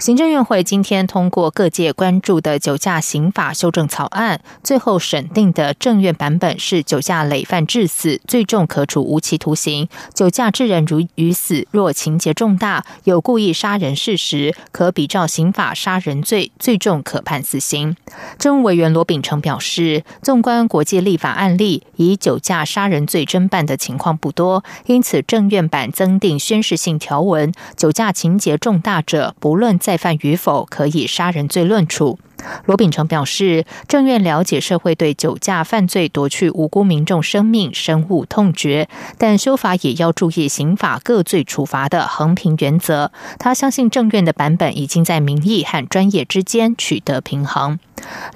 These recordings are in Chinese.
行政院会今天通过各界关注的酒驾刑法修正草案，最后审定的政院版本是酒驾累犯致死，最重可处无期徒刑；酒驾致人如于死，若情节重大，有故意杀人事实，可比照刑法杀人罪，最重可判死刑。政务委员罗秉成表示，纵观国际立法案例，以酒驾杀人罪侦办的情况不多，因此政院版增订宣示性条文，酒驾情节重大者，不论在再犯与否，可以杀人罪论处。罗秉成表示，政院了解社会对酒驾犯罪夺去无辜民众生命深恶痛绝，但修法也要注意刑法各罪处罚的衡平原则。他相信政院的版本已经在民意和专业之间取得平衡。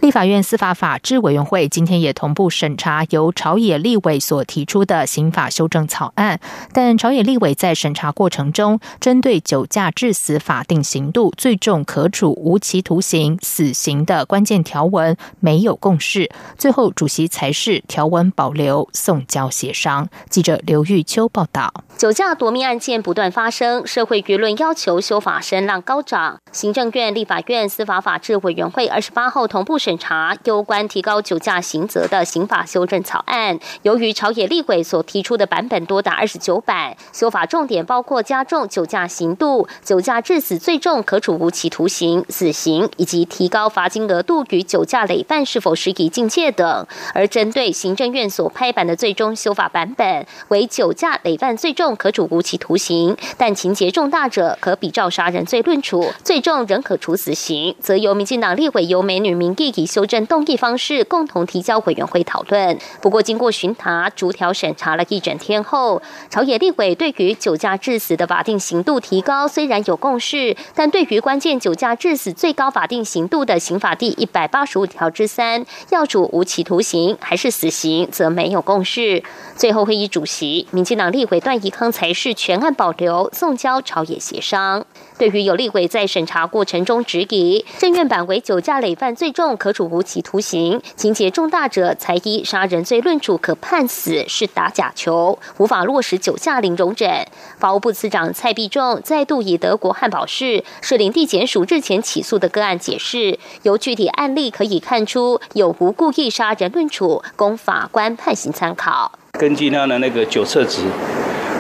立法院司法法制委员会今天也同步审查由朝野立委所提出的刑法修正草案，但朝野立委在审查过程中，针对酒驾致死法定刑度最重可处无期徒刑、死刑的关键条文没有共识，最后主席裁示条文保留，送交协商。记者刘玉秋报道。酒驾夺命案件不断发生，社会舆论要求修法声浪高涨。行政院、立法院司法法制委员会二十八号同步审查有关提高酒驾刑责的刑法修正草案。由于朝野立委所提出的版本多达二十九版，修法重点包括加重酒驾刑度、酒驾致死最重可处无期徒刑、死刑，以及提高罚金额度与酒驾累犯是否适宜境界等。而针对行政院所拍板的最终修法版本为酒驾累犯最重。可处无期徒刑，但情节重大者可比照杀人罪论处，最重仍可处死刑，则由民进党立委由美女民意以修正动议方式共同提交委员会讨论。不过，经过巡查、逐条审查了一整天后，朝野立委对于酒驾致死的法定刑度提高虽然有共识，但对于关键酒驾致死最高法定刑度的刑法第一百八十五条之三，要处无期徒刑还是死刑，则没有共识。最后会议主席民进党立委段宜。康才是全案保留，送交朝野协商。对于有立委在审查过程中质疑，政院版为酒驾累犯最重可处无期徒刑，情节重大者才依杀人罪论处可判死，是打假球，无法落实酒驾零容忍。法务部次长蔡必仲再度以德国汉堡市士林地检署日前起诉的个案解释，由具体案例可以看出有无故意杀人论处，供法官判刑参考。根据他的那个酒测值。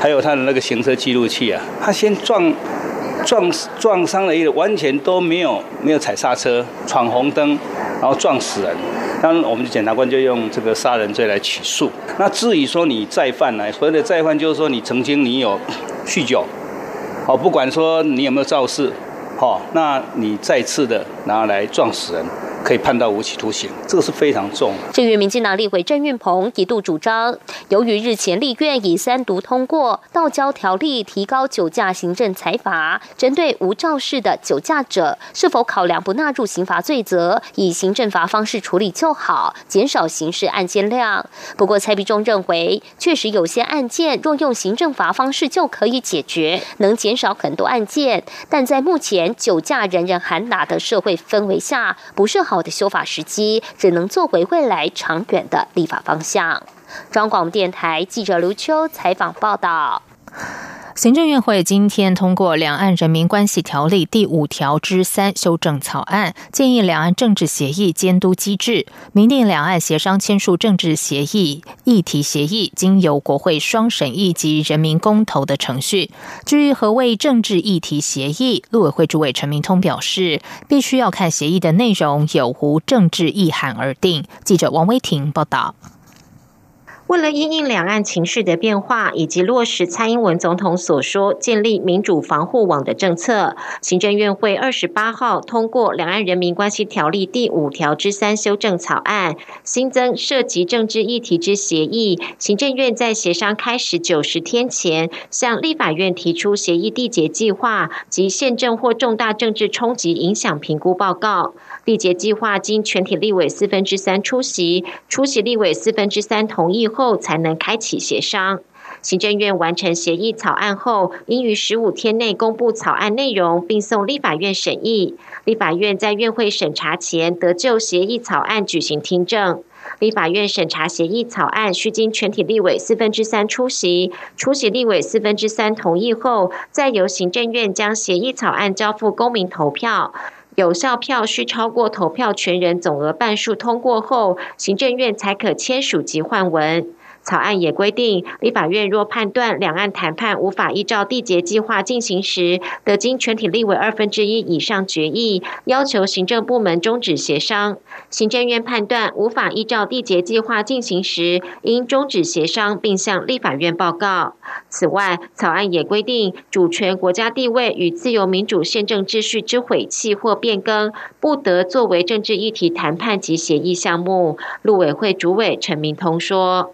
还有他的那个行车记录器啊，他先撞撞撞伤了一个，完全都没有没有踩刹车，闯红灯，然后撞死人。那我们的检察官就用这个杀人罪来起诉。那至于说你再犯呢？所谓的再犯就是说你曾经你有酗酒，好，不管说你有没有肇事，好，那你再次的拿来撞死人。可以判到无期徒刑，这个是非常重。至于民进党立委郑运鹏一度主张，由于日前立院以三读通过《道交条例》，提高酒驾行政裁罚，针对无肇事的酒驾者，是否考量不纳入刑罚罪责，以行政罚方式处理就好，减少刑事案件量。不过蔡必忠认为，确实有些案件若用行政罚方式就可以解决，能减少很多案件，但在目前酒驾人人喊打的社会氛围下，不是好。好的修法时机，只能作为未来长远的立法方向。张广电台记者刘秋采访报道。行政院会今天通过《两岸人民关系条例》第五条之三修正草案，建议两岸政治协议监督机制，明定两岸协商签署政治协议议题协议，经由国会双审议及人民公投的程序。至于何谓政治议题协议，陆委会主委陈明通表示，必须要看协议的内容有无政治意涵而定。记者王威婷报道。为了因应两岸情势的变化，以及落实蔡英文总统所说建立民主防护网的政策，行政院会二十八号通过《两岸人民关系条例》第五条之三修正草案，新增涉及政治议题之协议。行政院在协商开始九十天前，向立法院提出协议缔结计划及宪政或重大政治冲击影响评估报告。缔结计划经全体立委四分之三出席，出席立委四分之三同意后，后才能开启协商。行政院完成协议草案后，应于十五天内公布草案内容，并送立法院审议。立法院在院会审查前，得就协议草案举行听证。立法院审查协议草案，需经全体立委四分之三出席，出席立委四分之三同意后，再由行政院将协议草案交付公民投票。有效票需超过投票权人总额半数通过后，行政院才可签署及换文。草案也规定，立法院若判断两岸谈判无法依照缔结计划进行时，得经全体立委二分之一以上决议，要求行政部门终止协商。行政院判断无法依照缔结计划进行时，应终止协商，并向立法院报告。此外，草案也规定，主权国家地位与自由民主宪政秩序之毁弃或变更，不得作为政治议题谈判及协议项目。陆委会主委陈明通说。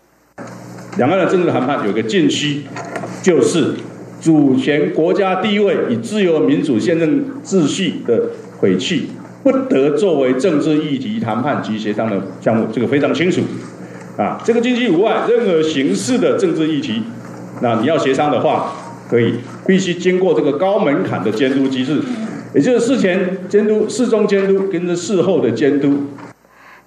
两岸的政治谈判有个禁区，就是主权国家地位与自由民主宪政秩序的毁弃，不得作为政治议题谈判及协商的项目。这个非常清楚。啊，这个禁区以外，任何形式的政治议题，那你要协商的话，可以必须经过这个高门槛的监督机制，也就是事前监督、事中监督跟着事后的监督。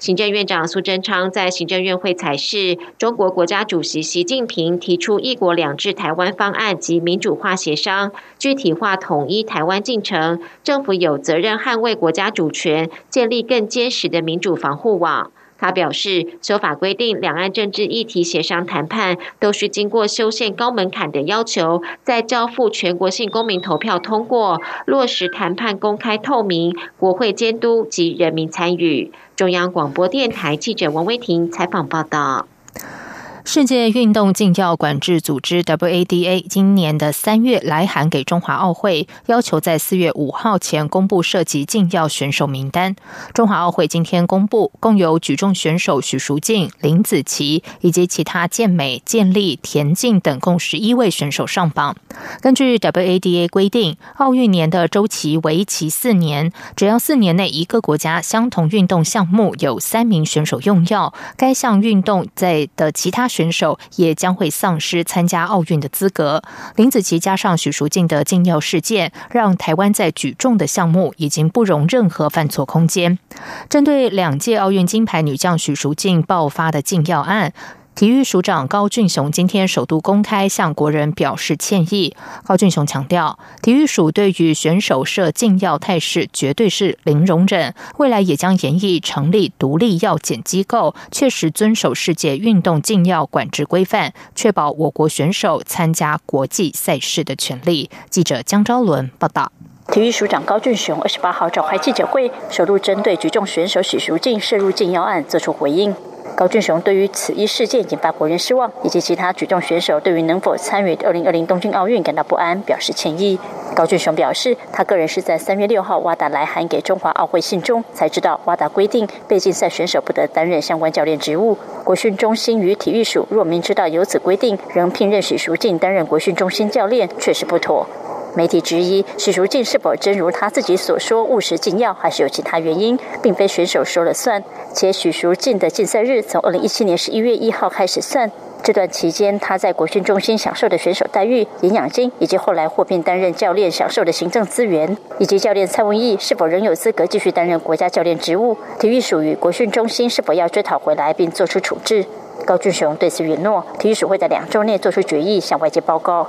行政院长苏贞昌在行政院会采示，中国国家主席习近平提出“一国两制”台湾方案及民主化协商，具体化统一台湾进程。政府有责任捍卫国家主权，建立更坚实的民主防护网。他表示，修法规定，两岸政治议题协商谈判都需经过修宪高门槛的要求，再交付全国性公民投票通过，落实谈判公开透明、国会监督及人民参与。中央广播电台记者王威婷采访报道。世界运动禁药管制组织 WADA 今年的三月来函给中华奥会，要求在四月五号前公布涉及禁药选手名单。中华奥会今天公布，共有举重选手许淑净、林子琪以及其他健美、健力、田径等共十一位选手上榜。根据 WADA 规定，奥运年的周期为期四年，只要四年内一个国家相同运动项目有三名选手用药，该项运动在的其他。选手也将会丧失参加奥运的资格。林子琪加上许淑净的禁药事件，让台湾在举重的项目已经不容任何犯错空间。针对两届奥运金牌女将许淑净爆发的禁药案。体育署长高俊雄今天首度公开向国人表示歉意。高俊雄强调，体育署对于选手涉禁药态势绝对是零容忍，未来也将严议成立独立药检机构，确实遵守世界运动禁药管制规范，确保我国选手参加国际赛事的权利。记者江昭伦报道。体育署长高俊雄二十八号召开记者会，首度针对举重选手许淑净涉入禁药案作出回应。高俊雄对于此一事件引发国人失望，以及其他举重选手对于能否参与二零二零东京奥运感到不安，表示歉意。高俊雄表示，他个人是在三月六号瓦达来函给中华奥会信中，才知道瓦达规定被禁赛选手不得担任相关教练职务。国训中心与体育署若明知道有此规定，仍聘任许淑净担任国训中心教练，确实不妥。媒体质疑许淑净是否真如他自己所说误食禁药，还是有其他原因，并非选手说了算。且许淑净的竞赛日从二零一七年十一月一号开始算，这段期间他在国训中心享受的选手待遇、营养金，以及后来获聘担任教练享受的行政资源，以及教练蔡文义是否仍有资格继续担任国家教练职务，体育署与国训中心是否要追讨回来并作出处置。高俊雄对此允诺，体育署会在两周内做出决议，向外界报告。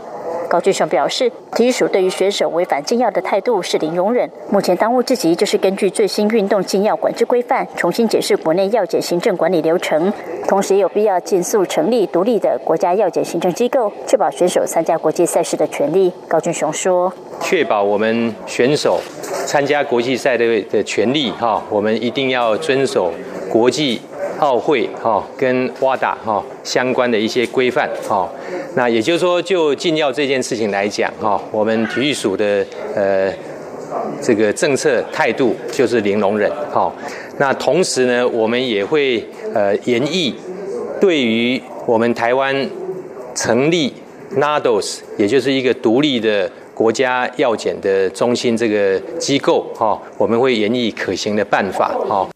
高俊雄表示，体育署对于选手违反禁药的态度是零容忍。目前当务之急就是根据最新运动禁药管制规范，重新解释国内药检行政管理流程，同时也有必要尽速成立独立的国家药检行政机构，确保选手参加国际赛事的权利。高俊雄说：“确保我们选手参加国际赛的的权利，哈，我们一定要遵守国际。”奥会哈跟挖达哈相关的一些规范哈。那也就是说，就禁药这件事情来讲哈，我们体育署的呃这个政策态度就是零容忍哈。那同时呢，我们也会呃研议对于我们台湾成立 NADOS，也就是一个独立的。国家药检的中心这个机构哈，我们会研议可行的办法哈。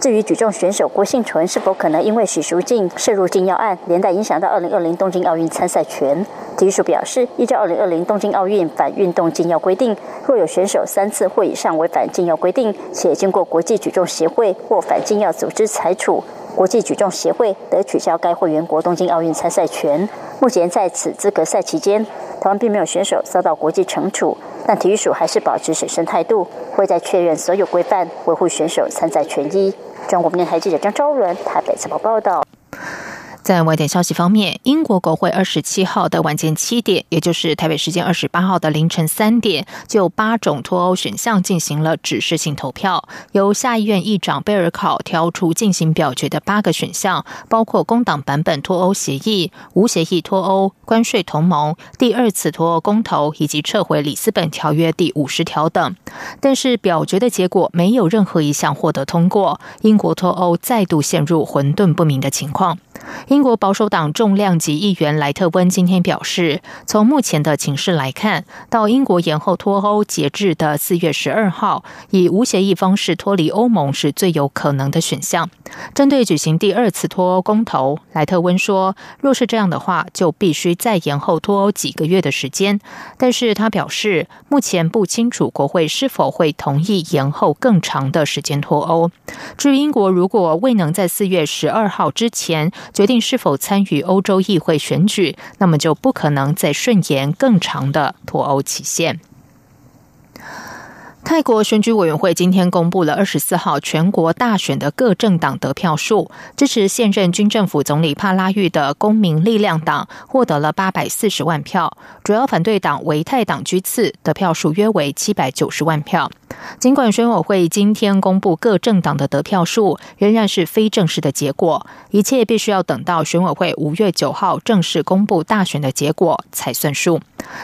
至于举重选手郭幸存是否可能因为许淑净涉入禁药案，连带影响到二零二零东京奥运参赛权，体育署表示，依照二零二零东京奥运反运动禁药规定，若有选手三次或以上违反禁药规定，且经过国际举重协会或反禁药组织裁处，国际举重协会得取消该会员国东京奥运参赛权。目前在此资格赛期间。台湾并没有选手遭到国际惩处，但体育署还是保持审慎态度，会在确认所有规范，维护选手参赛权益。中国电台记者张昭伦台北采访报道。在外点消息方面，英国国会二十七号的晚间七点，也就是台北时间二十八号的凌晨三点，就八种脱欧选项进行了指示性投票。由下议院议长贝尔考挑出进行表决的八个选项，包括工党版本脱欧协议、无协议脱欧、关税同盟、第二次脱欧公投以及撤回里斯本条约第五十条等。但是表决的结果没有任何一项获得通过，英国脱欧再度陷入混沌不明的情况。英英国保守党重量级议员莱特温今天表示，从目前的情势来看，到英国延后脱欧截至的四月十二号，以无协议方式脱离欧盟是最有可能的选项。针对举行第二次脱欧公投，莱特温说，若是这样的话，就必须再延后脱欧几个月的时间。但是他表示，目前不清楚国会是否会同意延后更长的时间脱欧。至于英国如果未能在四月十二号之前，决定 是否参与欧洲议会选举，那么就不可能再顺延更长的脱欧期限。泰国选举委员会今天公布了二十四号全国大选的各政党得票数，支持现任军政府总理帕拉育的公民力量党获得了八百四十万票，主要反对党维泰党居次，得票数约为七百九十万票。尽管选委会今天公布各政党的得票数，仍然是非正式的结果，一切必须要等到选委会五月九号正式公布大选的结果才算数。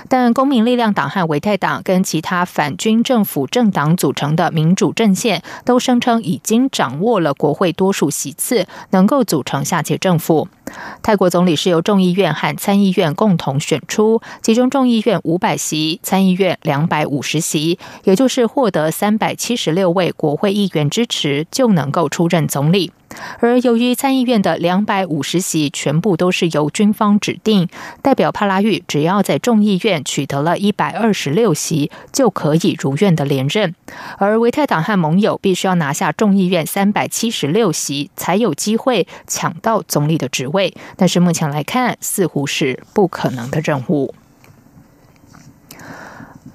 但公民力量党和维泰党跟其他反军政府政党组成的民主阵线，都声称已经掌握了国会多数席次，能够组成下届政府。泰国总理是由众议院和参议院共同选出，其中众议院五百席，参议院两百五十席，也就是获得三百七十六位国会议员支持，就能够出任总理。而由于参议院的两百五十席全部都是由军方指定，代表帕拉育只要在众议院取得了一百二十六席，就可以如愿的连任。而维泰党和盟友必须要拿下众议院三百七十六席，才有机会抢到总理的职位。位但是目前来看，似乎是不可能的任务。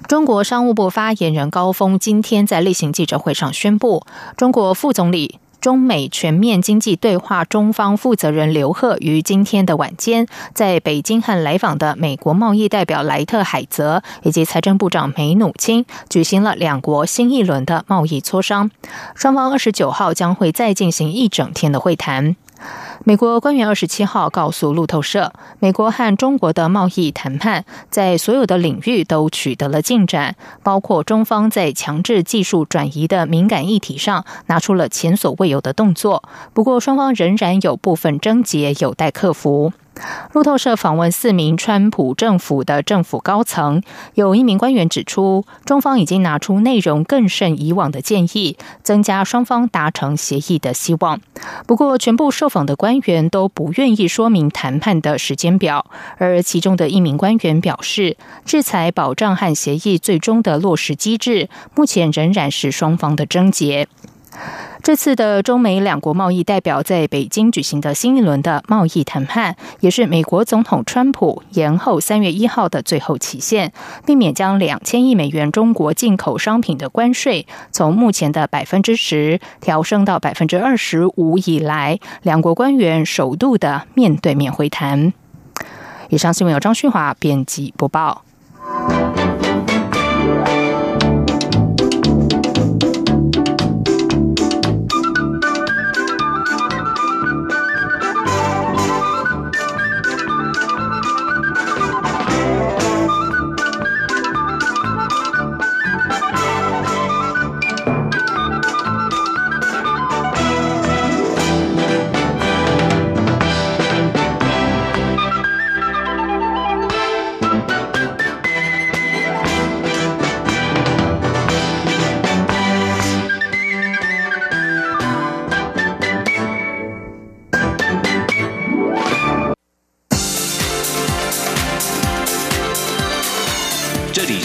中国商务部发言人高峰今天在例行记者会上宣布，中国副总理。中美全面经济对话中方负责人刘鹤于今天的晚间，在北京和来访的美国贸易代表莱特海泽以及财政部长梅努钦举行了两国新一轮的贸易磋商。双方二十九号将会再进行一整天的会谈。美国官员二十七号告诉路透社，美国和中国的贸易谈判在所有的领域都取得了进展，包括中方在强制技术转移的敏感议题上拿出了前所未有的动作。不过，双方仍然有部分症结有待克服。路透社访问四名川普政府的政府高层，有一名官员指出，中方已经拿出内容更甚以往的建议，增加双方达成协议的希望。不过，全部受访的官员都不愿意说明谈判的时间表，而其中的一名官员表示，制裁保障和协议最终的落实机制，目前仍然是双方的症结。这次的中美两国贸易代表在北京举行的新一轮的贸易谈判，也是美国总统川普延后三月一号的最后期限，避免将两千亿美元中国进口商品的关税从目前的百分之十调升到百分之二十五以来，两国官员首度的面对面会谈。以上新闻由张旭华编辑播报。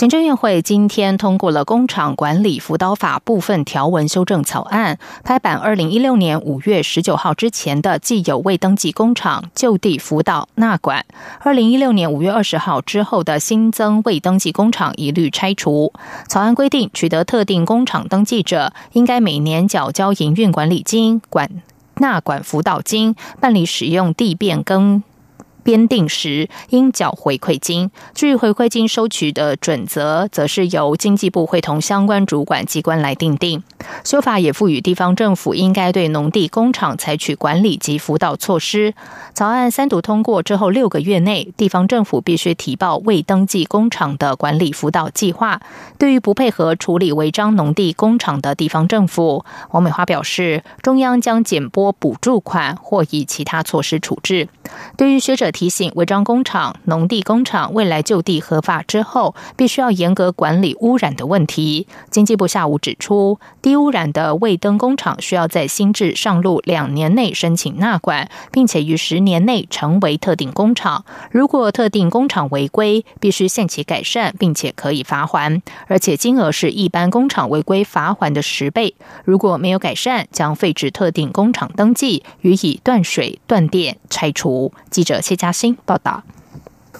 行政院会今天通过了《工厂管理辅导法》部分条文修正草案，拍板二零一六年五月十九号之前的既有未登记工厂就地辅导纳管；二零一六年五月二十号之后的新增未登记工厂一律拆除。草案规定，取得特定工厂登记者，应该每年缴交营运管理金、管纳管辅导金，办理使用地变更。编定时应缴回馈金，至于回馈金收取的准则，则是由经济部会同相关主管机关来定定。修法也赋予地方政府应该对农地工厂采取管理及辅导措施。草案三读通过之后六个月内，地方政府必须提报未登记工厂的管理辅导计划。对于不配合处理违章农地工厂的地方政府，王美花表示，中央将减拨补助款或以其他措施处置。对于学者提醒，违章工厂、农地工厂未来就地合法之后，必须要严格管理污染的问题。经济部下午指出，低污染的未登工厂需要在新制上路两年内申请纳管，并且于十年内成为特定工厂。如果特定工厂违规，必须限期改善，并且可以罚还，而且金额是一般工厂违规罚还的十倍。如果没有改善，将废止特定工厂登记，予以断水、断电、拆除。记者谢嘉欣报道。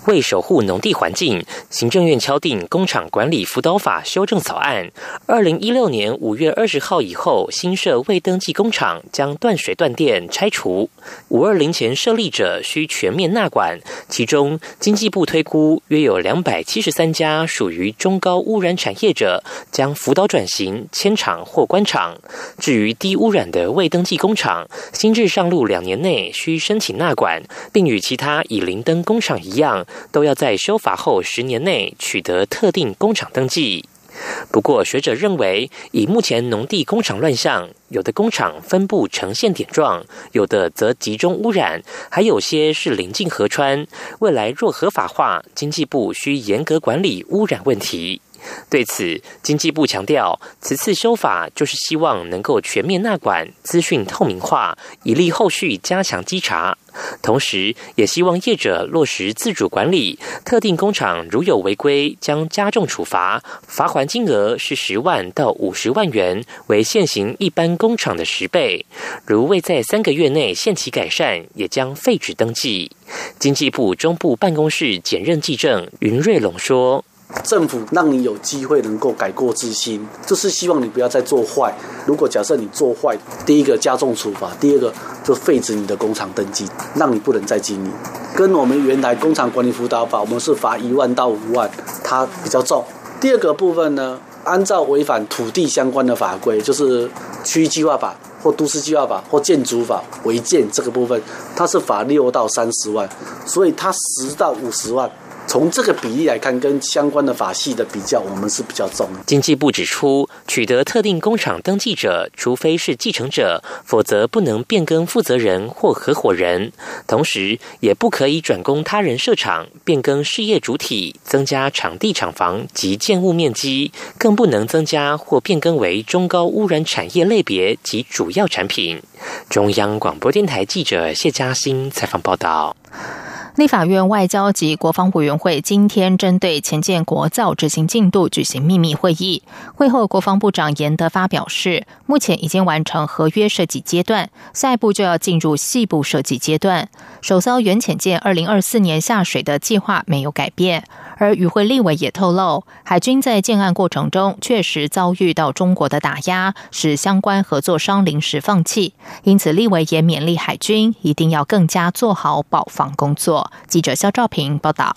为守护农地环境，行政院敲定工厂管理辅导法修正草案。二零一六年五月二十号以后，新设未登记工厂将断水断电拆除。五二零前设立者需全面纳管。其中，经济部推估约有两百七十三家属于中高污染产业者，将辅导转型迁厂或关厂。至于低污染的未登记工厂，新制上路两年内需申请纳管，并与其他已零登工厂一样。都要在修法后十年内取得特定工厂登记。不过，学者认为，以目前农地工厂乱象，有的工厂分布呈现点状，有的则集中污染，还有些是临近河川。未来若合法化，经济部需严格管理污染问题。对此，经济部强调，此次修法就是希望能够全面纳管、资讯透明化，以利后续加强稽查。同时，也希望业者落实自主管理，特定工厂如有违规，将加重处罚，罚款金额是十万到五十万元，为现行一般工厂的十倍。如未在三个月内限期改善，也将废止登记。经济部中部办公室检任技正云瑞龙说。政府让你有机会能够改过自新，就是希望你不要再做坏。如果假设你做坏，第一个加重处罚，第二个就废止你的工厂登记，让你不能再经营。跟我们原来工厂管理辅导法，我们是罚一万到五万，它比较重。第二个部分呢，按照违反土地相关的法规，就是区域计划法或都市计划法或建筑法违建这个部分，它是罚六到三十万，所以它十到五十万。从这个比例来看，跟相关的法系的比较，我们是比较重。经济部指出，取得特定工厂登记者，除非是继承者，否则不能变更负责人或合伙人，同时也不可以转供他人设厂、变更事业主体、增加场地厂房及建物面积，更不能增加或变更为中高污染产业类别及主要产品。中央广播电台记者谢嘉欣采访报道。立法院外交及国防委员会今天针对前建国造执行进度举行秘密会议。会后，国防部长严德发表示，目前已经完成合约设计阶段，下一步就要进入细部设计阶段。首艘原潜舰二零二四年下水的计划没有改变。而与会立委也透露，海军在建案过程中确实遭遇到中国的打压，使相关合作商临时放弃。因此，立委也勉励海军一定要更加做好保防工作。记者肖兆平报道。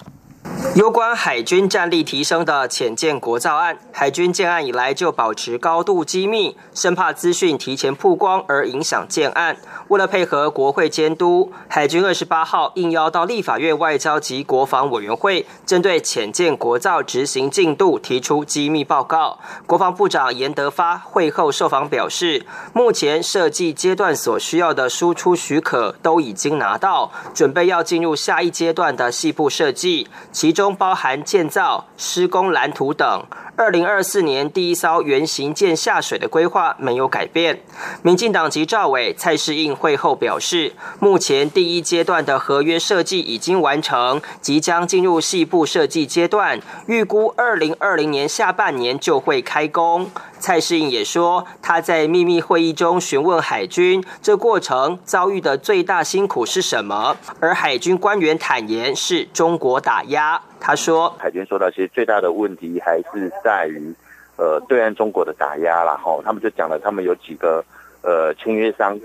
有关海军战力提升的浅舰国造案，海军建案以来就保持高度机密，生怕资讯提前曝光而影响建案。为了配合国会监督，海军二十八号应邀到立法院外交及国防委员会，针对浅舰国造执行进度提出机密报告。国防部长严德发会后受访表示，目前设计阶段所需要的输出许可都已经拿到，准备要进入下一阶段的细部设计，其中。包含建造、施工蓝图等。二零二四年第一艘原型舰下水的规划没有改变。民进党籍赵伟、蔡世应会后表示，目前第一阶段的合约设计已经完成，即将进入细部设计阶段，预估二零二零年下半年就会开工。蔡世应也说，他在秘密会议中询问海军，这过程遭遇的最大辛苦是什么？而海军官员坦言，是中国打压。他说，海军说到，其实最大的问题还是在于，呃，对岸中国的打压啦。哈，他们就讲了，他们有几个。呃，签约商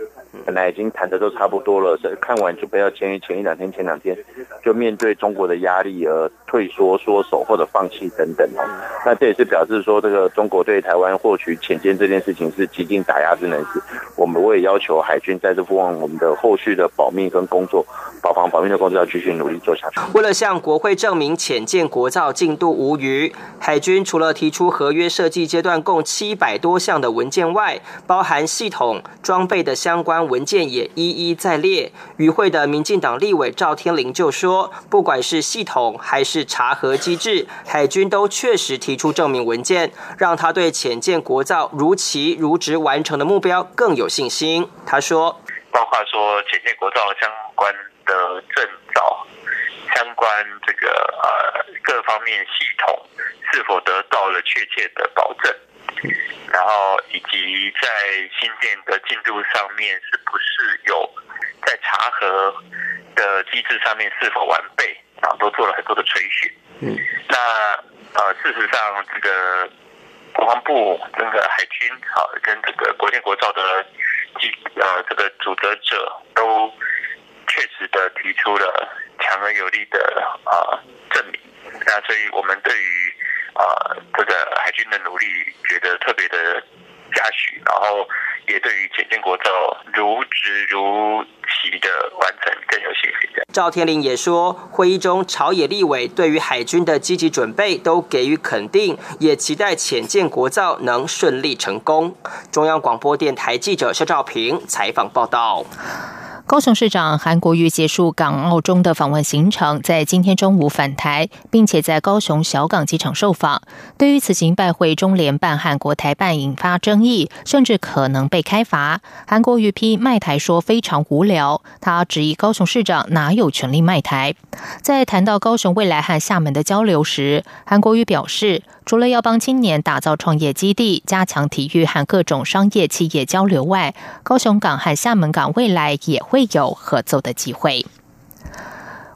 本来已经谈的都差不多了，看完准备要签约前一两天、前两天，就面对中国的压力而退缩、缩手或者放弃等等哦。那这也是表示说，这个中国对台湾获取潜舰这件事情是极尽打压之能事。我们我也要求海军在这部分我们的后续的保密跟工作、保防保密的工作要继续努力做下去。为了向国会证明潜舰国造进度无虞，海军除了提出合约设计阶段共七百多项的文件外，包含系统。装备的相关文件也一一在列。与会的民进党立委赵天麟就说，不管是系统还是查核机制，海军都确实提出证明文件，让他对潜舰国造如期如职完成的目标更有信心。他说，包括说潜舰国造相关的证照、相关这个呃各方面系统是否得到了确切的保证。然后以及在新店的进度上面，是不是有在查核的机制上面是否完备？啊，都做了很多的垂询。嗯，那呃，事实上，这个国防部、这个海军，好，跟这个国建国造的机呃这个主责者，都确实的提出了强而有力的啊证明。那所以我们对于。啊，这个海军的努力，觉得特别的嘉许，然后也对于潜舰国造如职如期的完成更有信心。赵天麟也说，会议中朝野立委对于海军的积极准备都给予肯定，也期待潜舰国造能顺利成功。中央广播电台记者肖兆平采访报道。高雄市长韩国瑜结束港澳中的访问行程，在今天中午返台，并且在高雄小港机场受访。对于此行拜会中联办和国台办引发争议，甚至可能被开罚，韩国瑜批卖台说非常无聊。他质疑高雄市长哪有权利卖台？在谈到高雄未来和厦门的交流时，韩国瑜表示。除了要帮青年打造创业基地、加强体育和各种商业企业交流外，高雄港和厦门港未来也会会有合作的机会。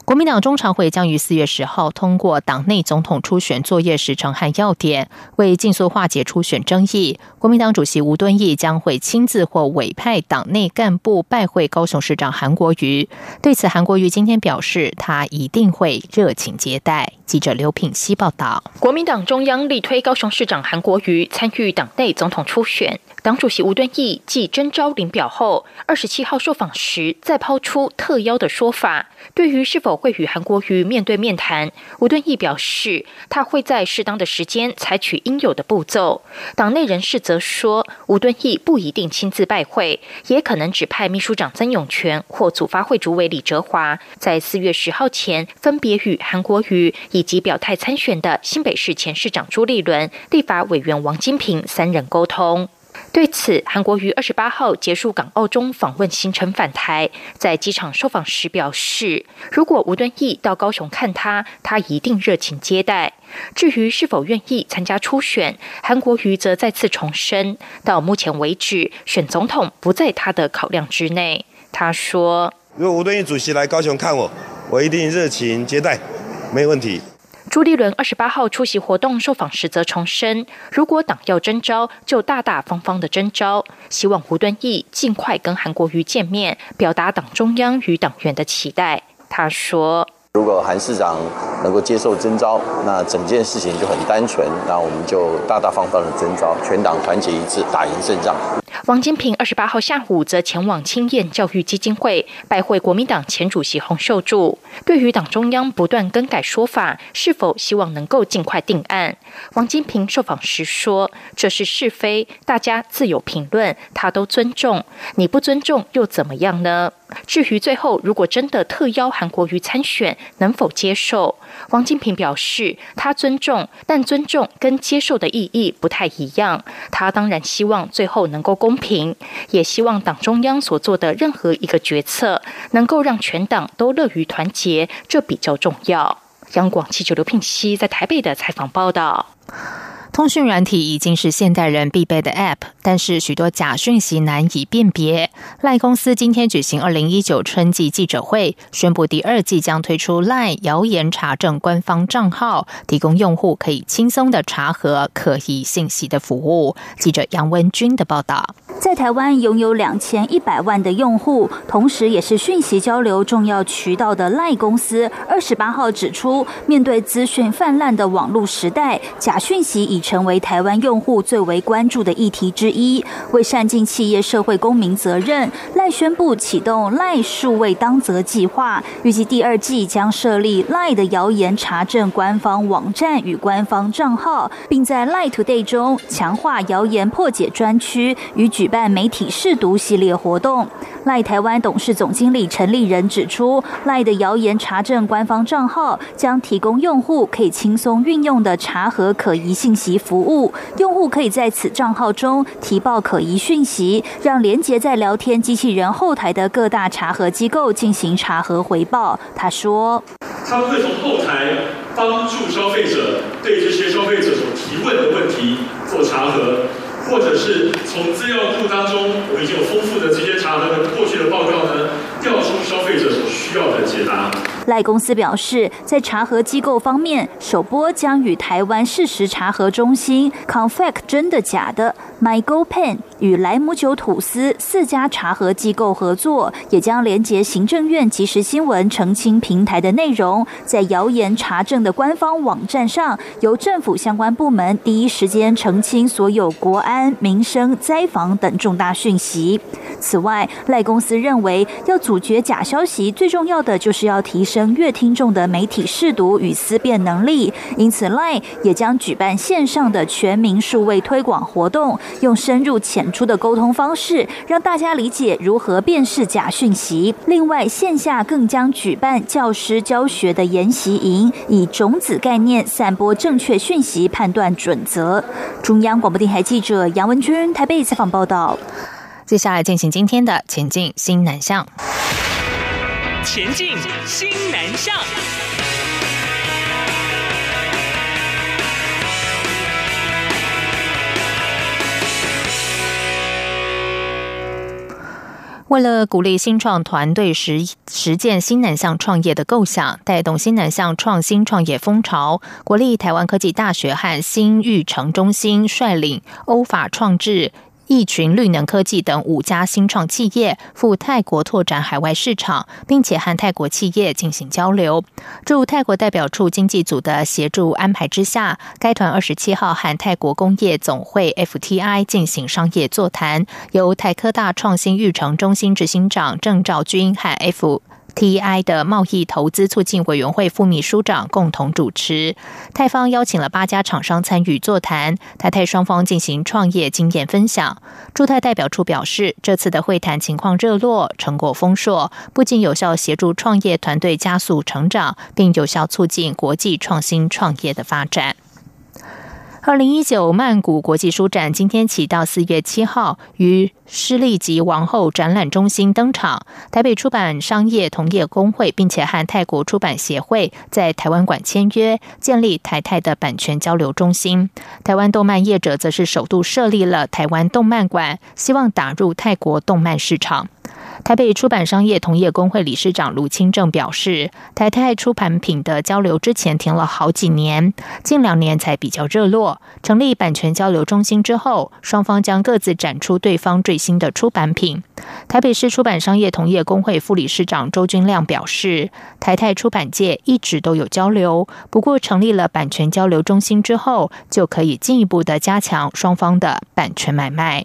国民党中常会将于四月十号通过党内总统初选作业时程和要点，为尽速化解初选争议。国民党主席吴敦义将会亲自或委派党内干部拜会高雄市长韩国瑜。对此，韩国瑜今天表示，他一定会热情接待。记者刘品希报道。国民党中央力推高雄市长韩国瑜参与党内总统初选。党主席吴敦义继征召领表后，二十七号受访时再抛出特邀的说法。对于是否会与韩国瑜面对面谈，吴敦义表示，他会在适当的时间采取应有的步骤。党内人士则说，吴敦义不一定亲自拜会，也可能指派秘书长曾永权或组发会主委李哲华，在四月十号前分别与韩国瑜以及表态参选的新北市前市长朱立伦、立法委员王金平三人沟通。对此，韩国于二十八号结束港澳中访问行程返台，在机场受访时表示，如果吴敦义到高雄看他，他一定热情接待。至于是否愿意参加初选，韩国瑜则再次重申，到目前为止，选总统不在他的考量之内。他说：“如果吴敦义主席来高雄看我，我一定热情接待，没有问题。”朱立伦二十八号出席活动受访时则重申，如果党要征召，就大大方方的征召，希望胡敦义尽快跟韩国瑜见面，表达党中央与党员的期待。他说：“如果韩市长能够接受征召，那整件事情就很单纯，那我们就大大方方的征召，全党团结一致，打赢胜仗。”王金平二十八号下午则前往青燕教育基金会拜会国民党前主席洪秀柱。对于党中央不断更改说法，是否希望能够尽快定案？王金平受访时说：“这是是非，大家自有评论，他都尊重。你不尊重又怎么样呢？”至于最后如果真的特邀韩国瑜参选，能否接受？王金平表示，他尊重，但尊重跟接受的意义不太一样。他当然希望最后能够公平，也希望党中央所做的任何一个决策，能够让全党都乐于团结，这比较重要。央广记者刘聘熙在台北的采访报道。通讯软体已经是现代人必备的 App，但是许多假讯息难以辨别。赖公司今天举行二零一九春季记者会，宣布第二季将推出赖谣言查证官方账号，提供用户可以轻松的查核可疑信息的服务。记者杨文军的报道。在台湾拥有两千一百万的用户，同时也是讯息交流重要渠道的赖公司，二十八号指出，面对资讯泛滥的网络时代，假讯息已成为台湾用户最为关注的议题之一。一为善尽企业社会公民责任，赖宣布启动赖数位当责计划，预计第二季将设立赖的谣言查证官方网站与官方账号，并在赖 Today 中强化谣言破解专区与举。办媒体试读系列活动，赖台湾董事总经理陈立仁指出，赖的谣言查证官方账号将提供用户可以轻松运用的查核可疑信息服务。用户可以在此账号中提报可疑讯息，让连接在聊天机器人后台的各大查核机构进行查核回报。他说：“他们会从后台帮助消费者对这些消费者所提问的问题做查核。”或者是从资料库当中，我已经有丰富的这些查核的过去的报告呢，调出消费者所需要的解答。赖公司表示，在查核机构方面，首播将与台湾事实查核中心、Confact 真的假的、MyGoPen 与莱姆酒吐司四家查核机构合作，也将连接行政院即时新闻澄清平台的内容，在谣言查证的官方网站上，由政府相关部门第一时间澄清所有国安、民生、灾防等重大讯息。此外，赖公司认为，要阻绝假消息，最重要的就是要提。升乐听众的媒体试读与思辨能力，因此赖也将举办线上的全民数位推广活动，用深入浅出的沟通方式，让大家理解如何辨识假讯息。另外，线下更将举办教师教学的研习营，以种子概念散播正确讯息判断准则。中央广播电台记者杨文君台北采访报道。接下来进行今天的前进新南向。前进新南向。为了鼓励新创团队实实践新南向创业的构想，带动新南向创新创业风潮，国立台湾科技大学和新育成中心率领欧法创智。一群绿能科技等五家新创企业赴泰国拓展海外市场，并且和泰国企业进行交流。驻泰国代表处经济组的协助安排之下，该团二十七号和泰国工业总会 FTI 进行商业座谈，由台科大创新育成中心执行长郑兆军和 F。T.I. 的贸易投资促进委员会副秘书长共同主持，泰方邀请了八家厂商参与座谈，台泰双方进行创业经验分享。驻泰代表处表示，这次的会谈情况热络，成果丰硕，不仅有效协助创业团队加速成长，并有效促进国际创新创业的发展。二零一九曼谷国际书展今天起到四月七号于施利吉王后展览中心登场。台北出版商业同业工会并且和泰国出版协会在台湾馆签约，建立台泰的版权交流中心。台湾动漫业者则是首度设立了台湾动漫馆，希望打入泰国动漫市场。台北出版商业同业工会理事长卢清正表示，台泰出版品的交流之前停了好几年，近两年才比较热络。成立版权交流中心之后，双方将各自展出对方最新的出版品。台北市出版商业同业工会副理事长周君亮表示，台泰出版界一直都有交流，不过成立了版权交流中心之后，就可以进一步的加强双方的版权买卖。